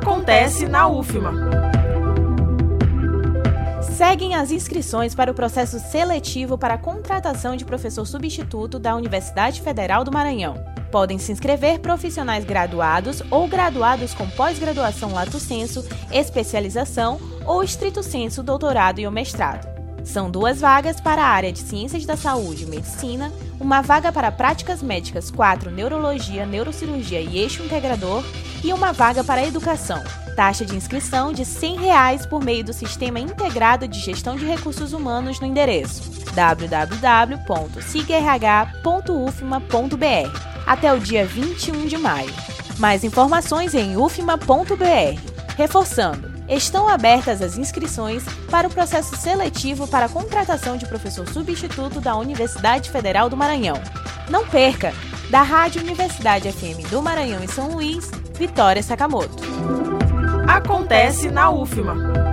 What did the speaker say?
Acontece na UFMA. Seguem as inscrições para o processo seletivo para a contratação de professor substituto da Universidade Federal do Maranhão. Podem se inscrever profissionais graduados ou graduados com pós-graduação lato sensu, especialização ou estrito sensu doutorado e ou mestrado. São duas vagas para a área de Ciências da Saúde e Medicina, uma vaga para Práticas Médicas 4, Neurologia, Neurocirurgia e Eixo Integrador e uma vaga para Educação. Taxa de inscrição de 100 reais por meio do Sistema Integrado de Gestão de Recursos Humanos no endereço www.sigrh.ufma.br até o dia 21 de maio. Mais informações em ufma.br. Reforçando, estão abertas as inscrições para o processo seletivo para a contratação de professor substituto da Universidade Federal do Maranhão. Não perca! Da Rádio Universidade FM do Maranhão e São Luís, Vitória Sakamoto. Acontece na UFMA.